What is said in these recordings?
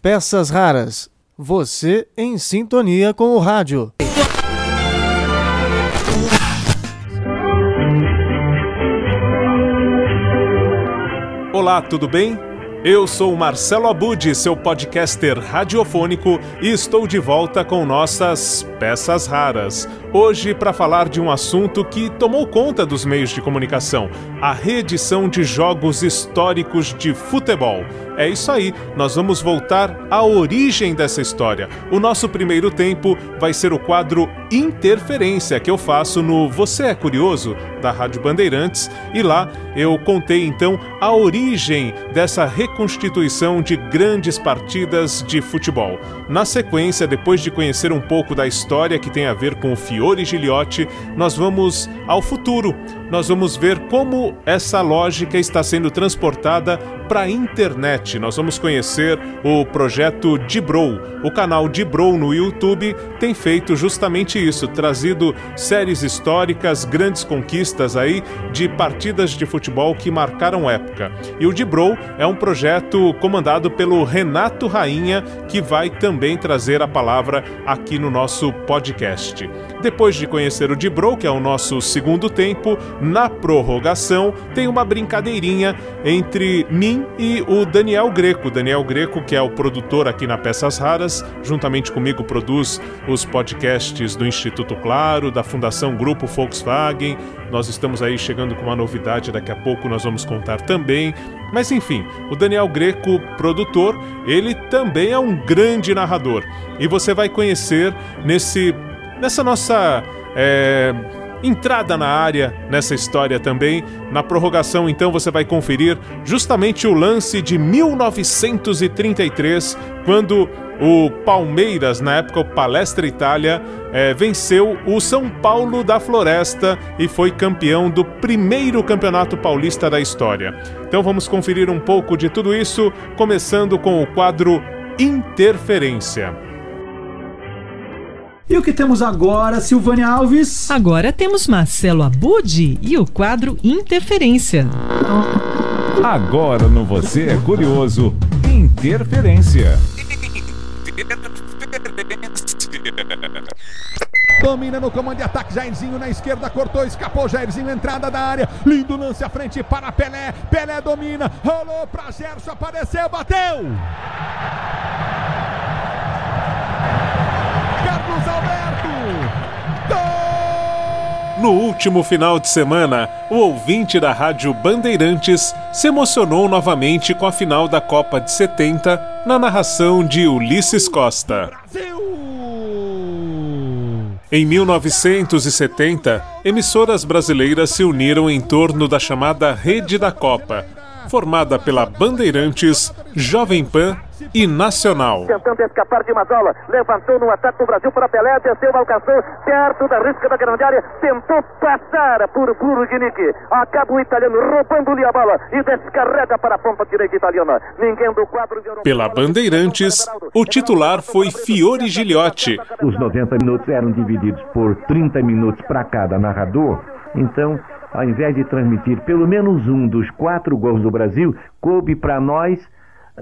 Peças raras. Você em sintonia com o rádio. Olá, tudo bem? Eu sou Marcelo Abud, seu podcaster radiofônico, e estou de volta com nossas peças raras. Hoje, para falar de um assunto que tomou conta dos meios de comunicação: a reedição de jogos históricos de futebol. É isso aí, nós vamos voltar à origem dessa história. O nosso primeiro tempo vai ser o quadro Interferência que eu faço no Você é Curioso, da Rádio Bandeirantes, e lá eu contei então a origem dessa reconstituição de grandes partidas de futebol. Na sequência, depois de conhecer um pouco da história que tem a ver com o Fiore Giliotti, nós vamos ao futuro. Nós vamos ver como essa lógica está sendo transportada para a internet. Nós vamos conhecer o projeto Dibrow. O canal Dibrow no YouTube tem feito justamente isso, trazido séries históricas, grandes conquistas aí de partidas de futebol que marcaram época. E o Dibrow é um projeto comandado pelo Renato Rainha, que vai também trazer a palavra aqui no nosso podcast. Depois de conhecer o Dibrow, que é o nosso segundo tempo, na prorrogação tem uma brincadeirinha entre mim e o Daniel Greco. Daniel Greco, que é o produtor aqui na Peças Raras, juntamente comigo produz os podcasts do Instituto Claro, da Fundação Grupo Volkswagen. Nós estamos aí chegando com uma novidade, daqui a pouco nós vamos contar também. Mas enfim, o Daniel Greco, produtor, ele também é um grande narrador. E você vai conhecer nesse nessa nossa é, entrada na área nessa história também. Na prorrogação, então, você vai conferir justamente o lance de 1933, quando o Palmeiras, na época o Palestra Itália, é, venceu o São Paulo da Floresta e foi campeão do primeiro campeonato paulista da história. Então vamos conferir um pouco de tudo isso, começando com o quadro Interferência. E o que temos agora, Silvânia Alves? Agora temos Marcelo Abud e o quadro Interferência. Agora no Você é Curioso, Interferência. Domina no comando de ataque, Jairzinho na esquerda, cortou, escapou, Jairzinho, entrada da área, lindo lance à frente para Pelé, Pelé domina, rolou para Gerson, apareceu, bateu! No último final de semana, o ouvinte da Rádio Bandeirantes se emocionou novamente com a final da Copa de 70 na narração de Ulisses Costa. Em 1970, emissoras brasileiras se uniram em torno da chamada Rede da Copa, formada pela Bandeirantes, Jovem Pan e Nacional. Tentando escapar de Mazola, levantou no ataque do Brasil para Pelé, desceu, alcançou perto da risca da grande área, tentou passar por Buruginic. Acaba o italiano roubando-lhe a bola e descarrega para a ponta direita italiana. Ninguém do quadro. Pela Bandeirantes, o titular foi Fiore Giliotti. Os 90 minutos eram divididos por 30 minutos para cada narrador, então ao invés de transmitir pelo menos um dos quatro gols do Brasil, coube para nós,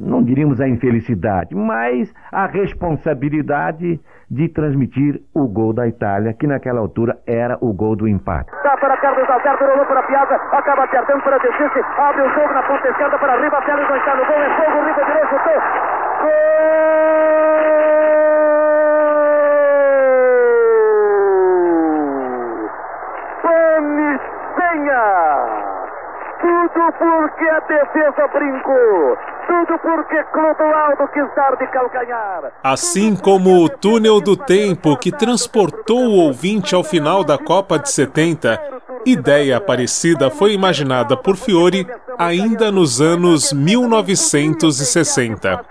não diríamos a infelicidade, mas a responsabilidade de transmitir o gol da Itália, que naquela altura era o gol do empate. Dá para Carlos Alberto, rolou para Piazza, acaba para abre o jogo na ponta esquerda para Riva, gol, é fogo, Riva chutou. Gol! Tudo porque a defesa brincou. Tudo porque Clodoaldo quis dar de calcanhar. Assim como o túnel do tempo que transportou o ouvinte ao final da Copa de 70, ideia parecida foi imaginada por Fiore ainda nos anos 1960.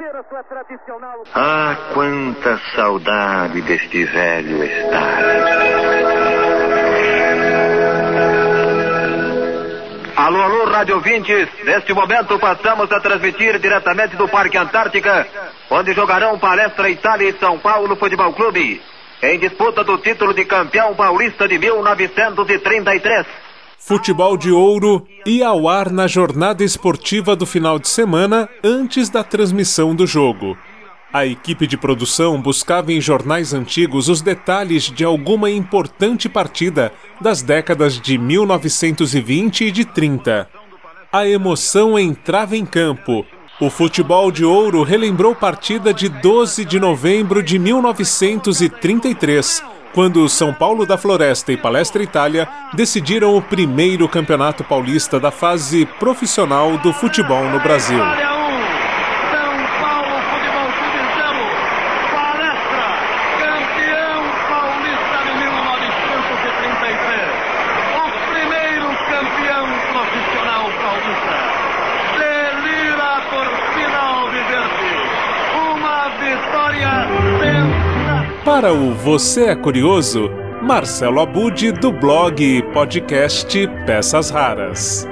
Ah, quanta saudade deste velho estádio. Alô, alô, rádio ouvintes. Neste momento passamos a transmitir diretamente do Parque Antártica, onde jogarão Palestra Itália e São Paulo Futebol Clube, em disputa do título de campeão paulista de 1933. Futebol de Ouro ia ao ar na jornada esportiva do final de semana antes da transmissão do jogo. A equipe de produção buscava em jornais antigos os detalhes de alguma importante partida das décadas de 1920 e de 30. A emoção entrava em campo. O futebol de ouro relembrou partida de 12 de novembro de 1933, quando São Paulo da Floresta e Palestra Itália decidiram o primeiro campeonato paulista da fase profissional do futebol no Brasil. Para o Você é Curioso, Marcelo Abude do blog e podcast Peças Raras.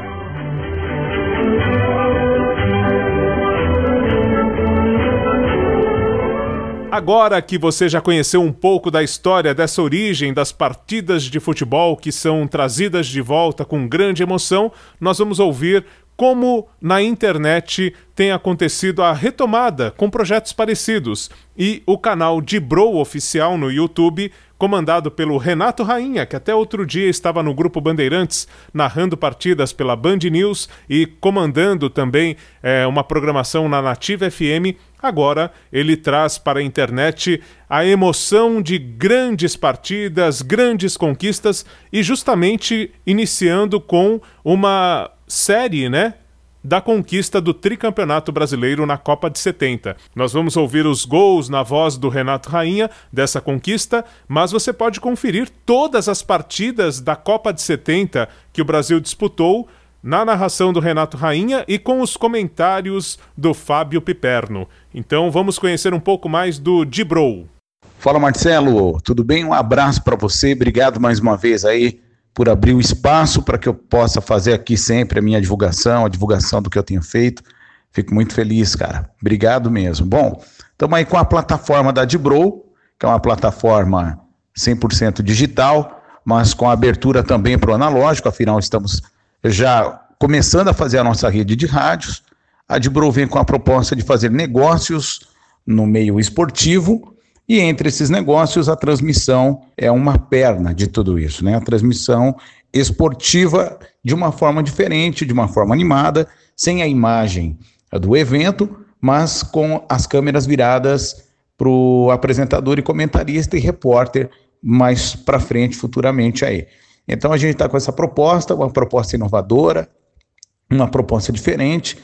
Agora que você já conheceu um pouco da história dessa origem das partidas de futebol que são trazidas de volta com grande emoção, nós vamos ouvir como na internet tem acontecido a retomada com projetos parecidos e o canal de Bro Oficial no YouTube, comandado pelo Renato Rainha, que até outro dia estava no Grupo Bandeirantes, narrando partidas pela Band News e comandando também é, uma programação na Nativa FM. Agora ele traz para a internet a emoção de grandes partidas, grandes conquistas e justamente iniciando com uma série, né? Da conquista do tricampeonato brasileiro na Copa de 70. Nós vamos ouvir os gols na voz do Renato Rainha dessa conquista, mas você pode conferir todas as partidas da Copa de 70 que o Brasil disputou na narração do Renato Rainha e com os comentários do Fábio Piperno. Então vamos conhecer um pouco mais do Dibrou. Fala Marcelo, tudo bem? Um abraço para você, obrigado mais uma vez aí por abrir o espaço para que eu possa fazer aqui sempre a minha divulgação, a divulgação do que eu tenho feito. Fico muito feliz, cara. Obrigado mesmo. Bom, estamos aí com a plataforma da Dibrow, que é uma plataforma 100% digital, mas com abertura também para o analógico, afinal estamos já começando a fazer a nossa rede de rádios. A Dibrow vem com a proposta de fazer negócios no meio esportivo, e entre esses negócios, a transmissão é uma perna de tudo isso, né? A transmissão esportiva de uma forma diferente, de uma forma animada, sem a imagem do evento, mas com as câmeras viradas para o apresentador e comentarista e repórter mais para frente, futuramente aí. Então a gente está com essa proposta, uma proposta inovadora, uma proposta diferente.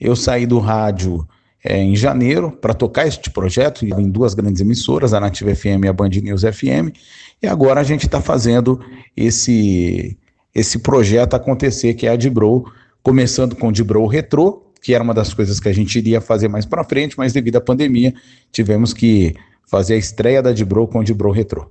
Eu saí do rádio é, em janeiro para tocar este projeto em duas grandes emissoras, a Nativa FM e a Band News FM, e agora a gente está fazendo esse, esse projeto acontecer, que é a Dibrow, começando com o Dibrow Retro, que era uma das coisas que a gente iria fazer mais para frente, mas devido à pandemia tivemos que fazer a estreia da Dibrow com o Dibrow Retro.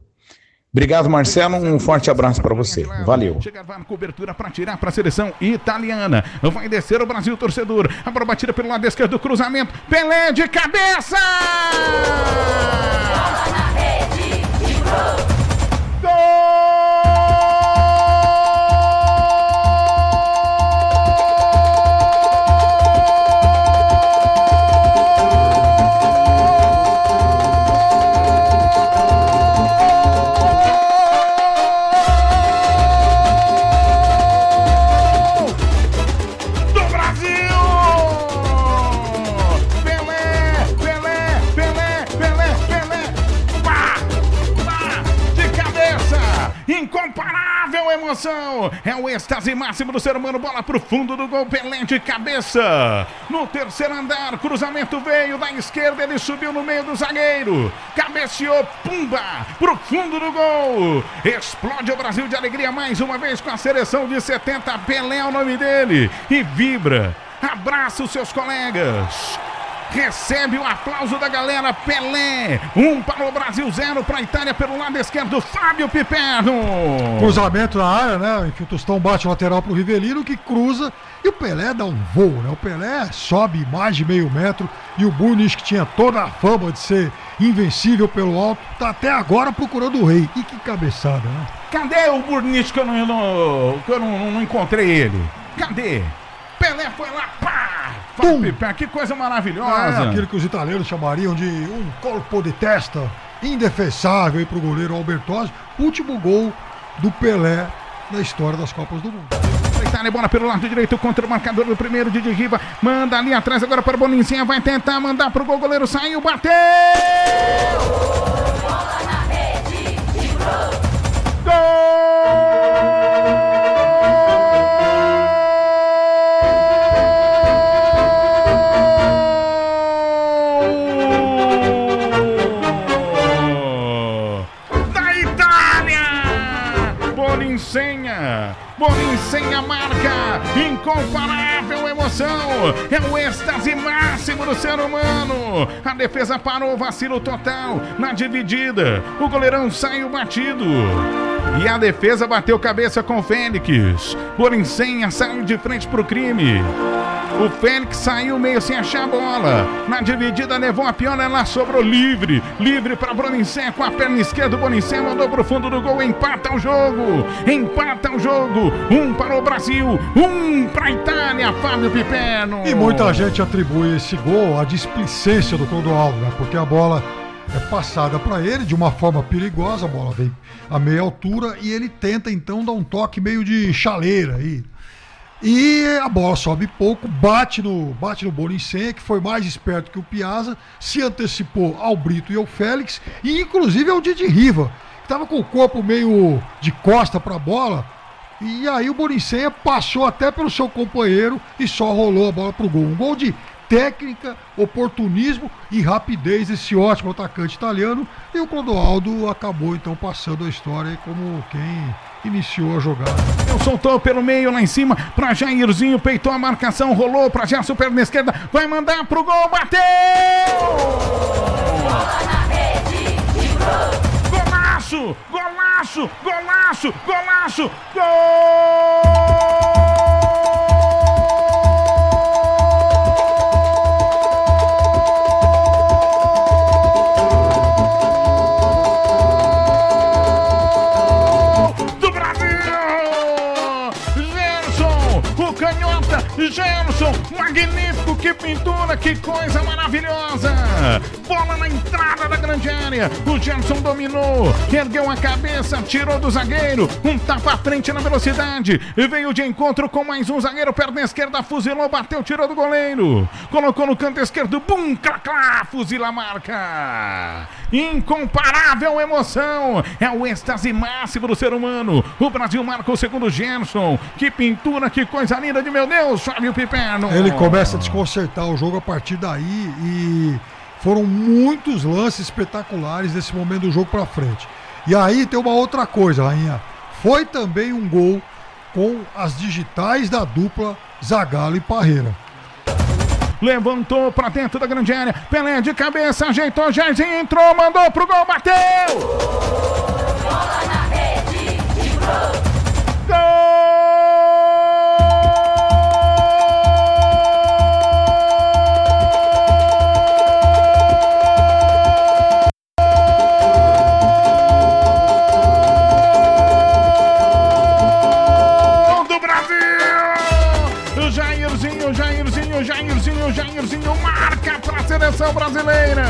Obrigado, Marcelo. Um forte abraço para você. Valeu. Chega a cobertura para tirar para a seleção italiana. Vai descer o Brasil torcedor. A bola batida pelo lado esquerdo do cruzamento. Pelé de cabeça! Emoção, é o êxtase máximo do ser humano. Bola pro fundo do gol, Pelé de cabeça. No terceiro andar, cruzamento veio da esquerda, ele subiu no meio do zagueiro. Cabeceou, pumba, pro fundo do gol. Explode o Brasil de alegria mais uma vez com a seleção de 70. Pelé é o nome dele. E vibra, abraça os seus colegas recebe o aplauso da galera. Pelé, um para o Brasil, zero para a Itália pelo lado esquerdo. Fábio Piperno. Cruzamento na área, né? Que o Tostão bate lateral pro Rivelino, que cruza. E o Pelé dá um voo, né? O Pelé sobe mais de meio metro. E o Burnish, que tinha toda a fama de ser invencível pelo alto, tá até agora procurando o rei. E que cabeçada, né? Cadê o Burnish que eu não, não- que eu não, não encontrei ele? Cadê? Pelé foi lá, Piperno, que coisa maravilhosa. É, aquilo que os italianos chamariam de um corpo de testa indefensável aí pro goleiro Albertosi. Último gol do Pelé na história das Copas do Mundo. Itália, bola pelo lado direito contra o marcador do primeiro, Didi Riva. Manda ali atrás agora para o Bonincinha. Vai tentar mandar pro gol. Goleiro saiu, bateu! Gol! Bonincenha! Bonincenha marca! Incomparável emoção! É o êxtase máximo do ser humano! A defesa parou, vacilo total na dividida. O goleirão saiu batido. E a defesa bateu cabeça com o Fênix. Bonincenha saiu de frente pro crime. O Fênix saiu meio sem achar a bola. Na dividida levou a pior, ela sobrou livre. Livre para Bonincenha com a perna esquerda. O Bonincenha mandou pro fundo do gol. Empata o jogo. Empata o jogo. Um para o Brasil, um para a Itália. Fábio Piperno. E muita gente atribui esse gol à displicência do Clodoaldo, né? Porque a bola é passada para ele de uma forma perigosa, a bola vem a meia altura e ele tenta então dar um toque meio de chaleira aí. E a bola sobe pouco, bate no, bate no Bonincenha, que foi mais esperto que o Piazza, se antecipou ao Brito e ao Félix, e inclusive ao Didi Riva, que estava com o corpo meio de costa para a bola. E aí o Bonincenha passou até pelo seu companheiro e só rolou a bola pro gol. Um gol de técnica, oportunismo e rapidez desse ótimo atacante italiano. E o Clodoaldo acabou então passando a história como quem iniciou a jogada. Soltou pelo meio lá em cima para Jairzinho, peitou a marcação, rolou para Gerson perna esquerda, vai mandar pro gol, bateu! Golaço! Golaço! Golaço! Golaço! Gol Gerson, magnífico, que pintura, que coisa maravilhosa! Bola na entrada da grande área, o Gerson dominou, ergueu a cabeça, tirou do zagueiro, um tapa à frente na velocidade, e veio de encontro com mais um zagueiro, perna esquerda, fuzilou, bateu, tirou do goleiro, colocou no canto esquerdo, bum, clá, clá, fuzila a marca! Incomparável emoção, é o êxtase máximo do ser humano, o Brasil marca o segundo Gerson, que pintura, que coisa linda de meu Deus, Fábio Piperno! Ele começa a desconcertar o jogo a partir daí e foram muitos lances espetaculares desse momento do jogo pra frente. E aí tem uma outra coisa, Rainha. Foi também um gol com as digitais da dupla Zagallo e Parreira. Levantou pra dentro da grande área. Pelé de cabeça, ajeitou, Jairzinho entrou, mandou pro gol, bateu! Seleção brasileira.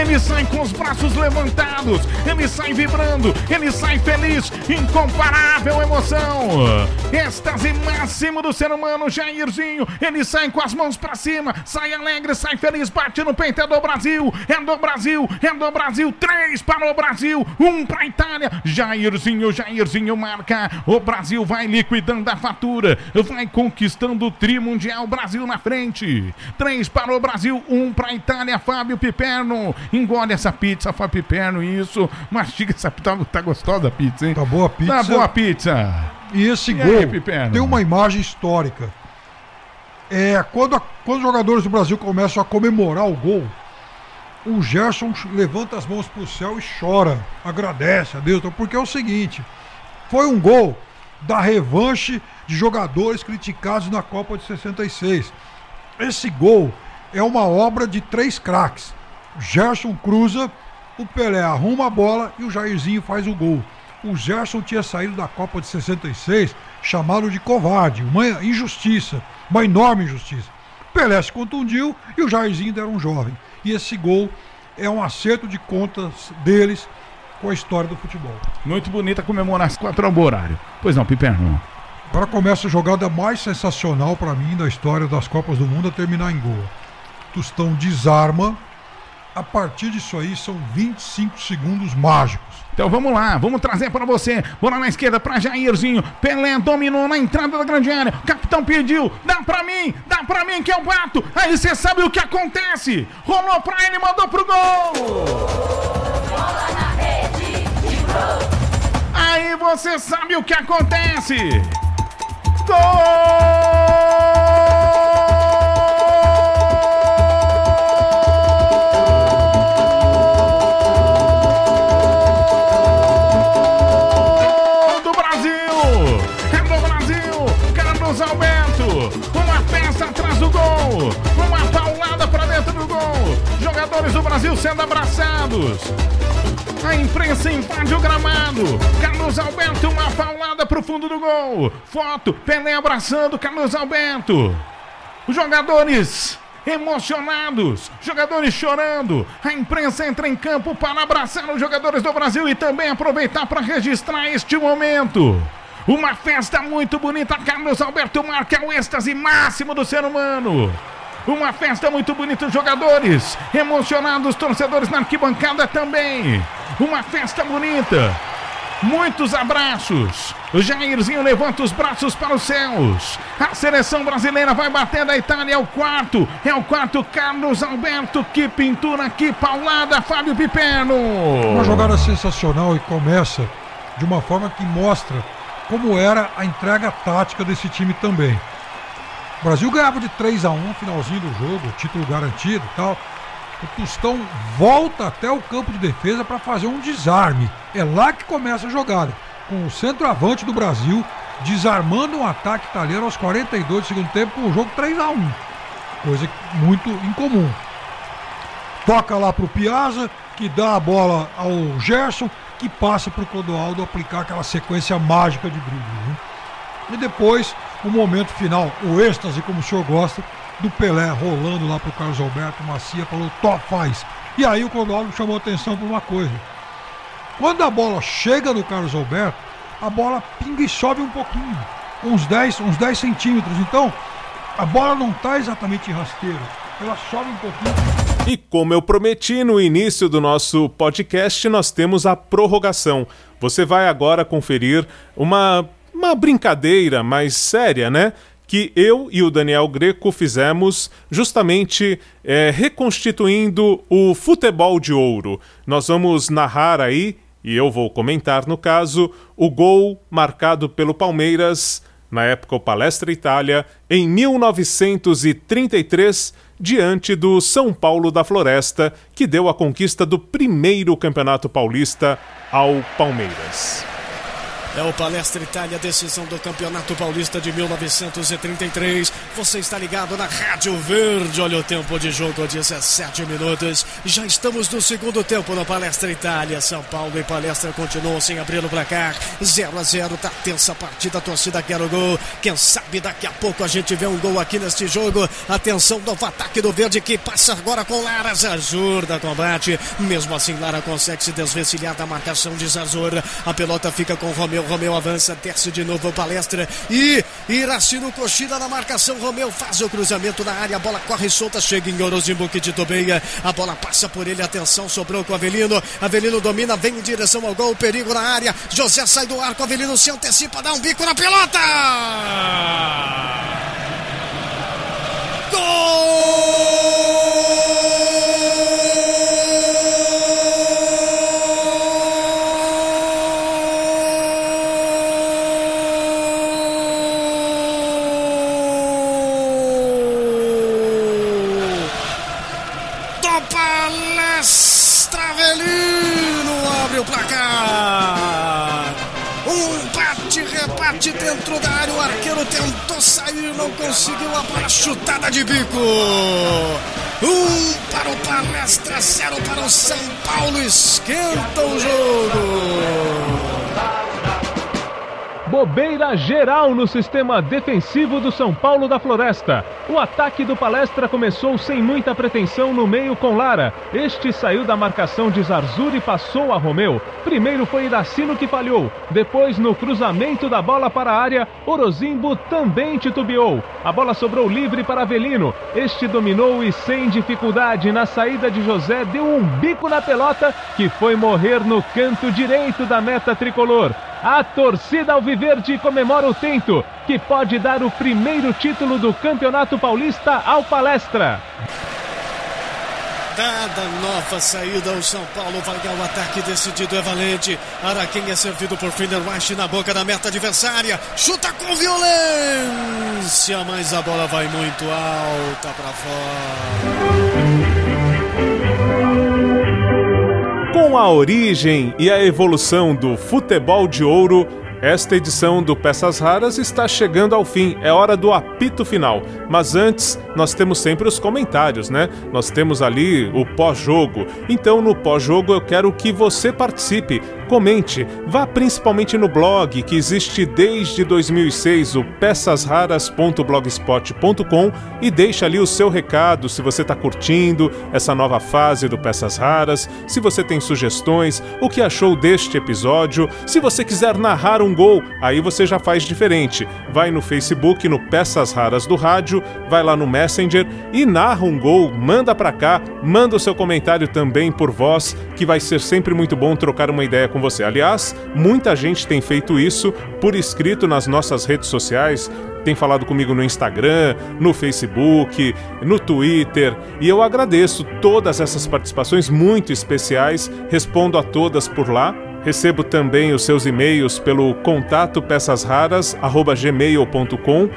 Ele sai com os braços levantados, ele sai vibrando, ele sai feliz, incomparável emoção. Êxtase máximo do ser humano, Jairzinho. Ele sai com as mãos para cima, sai alegre, sai feliz, bate no peito, é do Brasil, é do Brasil, é do Brasil. Três para o Brasil, um para a Itália. Jairzinho, Jairzinho marca. O Brasil vai liquidando a fatura, vai conquistando o tri mundial. Brasil na frente. Três para o Brasil, um para a Itália. Fábio Piperno. Engole essa pizza, Fábio Piperno. Isso. Mastiga essa pizza. Tá, tá gostosa a pizza, hein? Tá boa a pizza. Tá boa a pizza. E esse E gol aí, tem uma imagem histórica. É, quando, a, quando os jogadores do Brasil começam a comemorar o gol, o Gerson levanta as mãos pro céu e chora, agradece a Deus, porque é o seguinte: foi um gol da revanche de jogadores criticados na Copa de 66. Esse gol é uma obra de três craques. Gerson cruza, o Pelé arruma a bola e o Jairzinho faz o gol. O Gerson tinha saído da Copa de 66 chamado de covarde, uma injustiça, uma enorme injustiça. Pelé se contundiu e o Jairzinho era um jovem. E esse gol é um acerto de contas deles com a história do futebol. Muito bonita comemoração quatro ao horário. Pois não, Piperno. Agora começa a jogada mais sensacional para mim da história das Copas do Mundo a terminar em gol. Tostão desarma. A partir disso aí são 25 segundos mágicos. Então vamos lá, vamos trazer para você. Bola na esquerda para Jairzinho. Pelé dominou na entrada da grande área. O capitão pediu, dá para mim, dá para mim que eu bato. Aí você sabe o que acontece. Rolou para ele, mandou pro gol. Bola na rede, Aí você sabe o que acontece. Gol Brasil sendo abraçados! A imprensa invade o gramado. Carlos Alberto, uma paulada pro fundo do gol. Foto, Pelé abraçando Carlos Alberto. Os jogadores emocionados, jogadores chorando. A imprensa entra em campo para abraçar os jogadores do Brasil e também aproveitar para registrar este momento. Uma festa muito bonita. Carlos Alberto marca o êxtase máximo do ser humano. Uma festa muito bonita, jogadores emocionados, torcedores na arquibancada também. Uma festa bonita. Muitos abraços. O Jairzinho levanta os braços para os céus. A seleção brasileira vai batendo a Itália. É o quarto. É o quarto. Carlos Alberto. Que pintura, que paulada. Fábio Piperno. Uma jogada sensacional e começa de uma forma que mostra como era a entrega tática desse time também. O Brasil ganhava de 3 a 1 finalzinho do jogo, título garantido e tal. O Tostão volta até o campo de defesa para fazer um desarme. É lá que começa a jogada. Com o centroavante do Brasil desarmando um ataque italiano aos 42 do segundo tempo com o jogo 3 a 1 Coisa muito incomum. Toca lá pro Piazza, que dá a bola ao Gerson, que passa pro Clodoaldo aplicar aquela sequência mágica de dribles. Né? E depois, o momento final, o êxtase, como o senhor gosta, do Pelé rolando lá pro Carlos Alberto Macia, falou, top faz. E aí o Clodoaldo chamou atenção para uma coisa. Quando a bola chega no Carlos Alberto, a bola pinga e sobe um pouquinho, uns 10, uns 10 centímetros. Então, a bola não está exatamente em rasteiro, ela sobe um pouquinho. E como eu prometi no início do nosso podcast, nós temos a prorrogação. Você vai agora conferir uma, uma brincadeira mais séria, né? Que eu e o Daniel Greco fizemos justamente é, reconstituindo o futebol de ouro. Nós vamos narrar aí, e eu vou comentar no caso, o gol marcado pelo Palmeiras, na época o Palestra Itália, em 1933 diante do São Paulo da Floresta, que deu a conquista do primeiro Campeonato Paulista ao Palmeiras. É o Palestra Itália, decisão do Campeonato Paulista de 1933. Você está ligado na Rádio Verde. Olha o tempo de jogo, 17 minutos. Já estamos no segundo tempo no Palestra Itália. São Paulo e Palestra continuam sem abrir o placar. 0 a 0 tá tensa a partida. A torcida quer o gol. Quem sabe daqui a pouco a gente vê um gol aqui neste jogo. Atenção do ataque do Verde que passa agora com Lara. Zazur da combate. Mesmo assim, Lara consegue se desvencilhar da marcação de Zazur. A pelota fica com Romeu. Romeu avança, desce de novo palestra e Iracino Cochila na marcação. Romeu faz o cruzamento na área, a bola corre solta, chega em Orozimbo que titubeia. A bola passa por ele, atenção, sobrou com Avelino. Avelino domina, vem em direção ao gol, perigo na área. José sai do arco, Avelino se antecipa, dá um bico na pelota. do bate-rebate dentro da área. O arqueiro tentou sair, não conseguiu a bola chutada de bico. Um para o Palestra, zero para o São Paulo. Esquenta o jogo. Bobeira geral no sistema defensivo do São Paulo da Floresta. O ataque do Palestra começou sem muita pretensão no meio com Lara. Este saiu da marcação de Zarzur e passou a Romeu. Primeiro foi Iracino que falhou. Depois, no cruzamento da bola para a área, Orozimbo também titubeou. A bola sobrou livre para Avelino. Este dominou e sem dificuldade na saída de José deu um bico na pelota que foi morrer no canto direito da meta tricolor. A torcida Alviverde comemora o tento, que pode dar o primeiro título do Campeonato Paulista ao Palestra. Dada nova saída, o São Paulo vai o ataque decidido, é valente. Araquém é servido por Fenderweiss na boca da meta adversária. Chuta com violência, mas a bola vai muito alta para fora. Com a origem e a evolução do futebol de ouro, esta edição do Peças Raras está chegando ao fim, é hora do apito final. Mas antes, nós temos sempre os comentários, né? Nós temos ali o pós-jogo. Então, no pós-jogo, eu quero que você participe, comente, vá principalmente no blog que existe desde 2006, o peçasraras.blogspot.com e deixe ali o seu recado se você está curtindo essa nova fase do Peças Raras, se você tem sugestões, o que achou deste episódio, se você quiser narrar um um gol, aí você já faz diferente. Vai no Facebook, no Peças Raras do Rádio, vai lá no Messenger e narra um gol, manda pra cá, manda o seu comentário também por voz, que vai ser sempre muito bom trocar uma ideia com você. Aliás, muita gente tem feito isso por escrito nas nossas redes sociais, tem falado comigo no Instagram, no Facebook, no Twitter, e eu agradeço todas essas participações muito especiais, respondo a todas por lá. Recebo também os seus e-mails pelo contato peçasraras@gmail.com,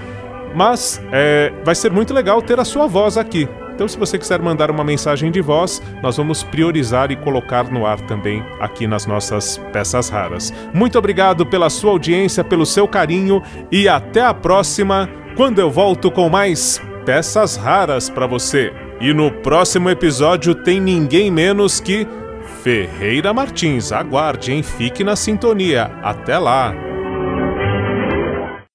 mas é, vai ser muito legal ter a sua voz aqui. Então, se você quiser mandar uma mensagem de voz, nós vamos priorizar e colocar no ar também aqui nas nossas peças raras. Muito obrigado pela sua audiência, pelo seu carinho e até a próxima, quando eu volto com mais peças raras para você. E no próximo episódio tem ninguém menos que Ferreira Martins. Aguarde, hein? Fique na sintonia. Até lá!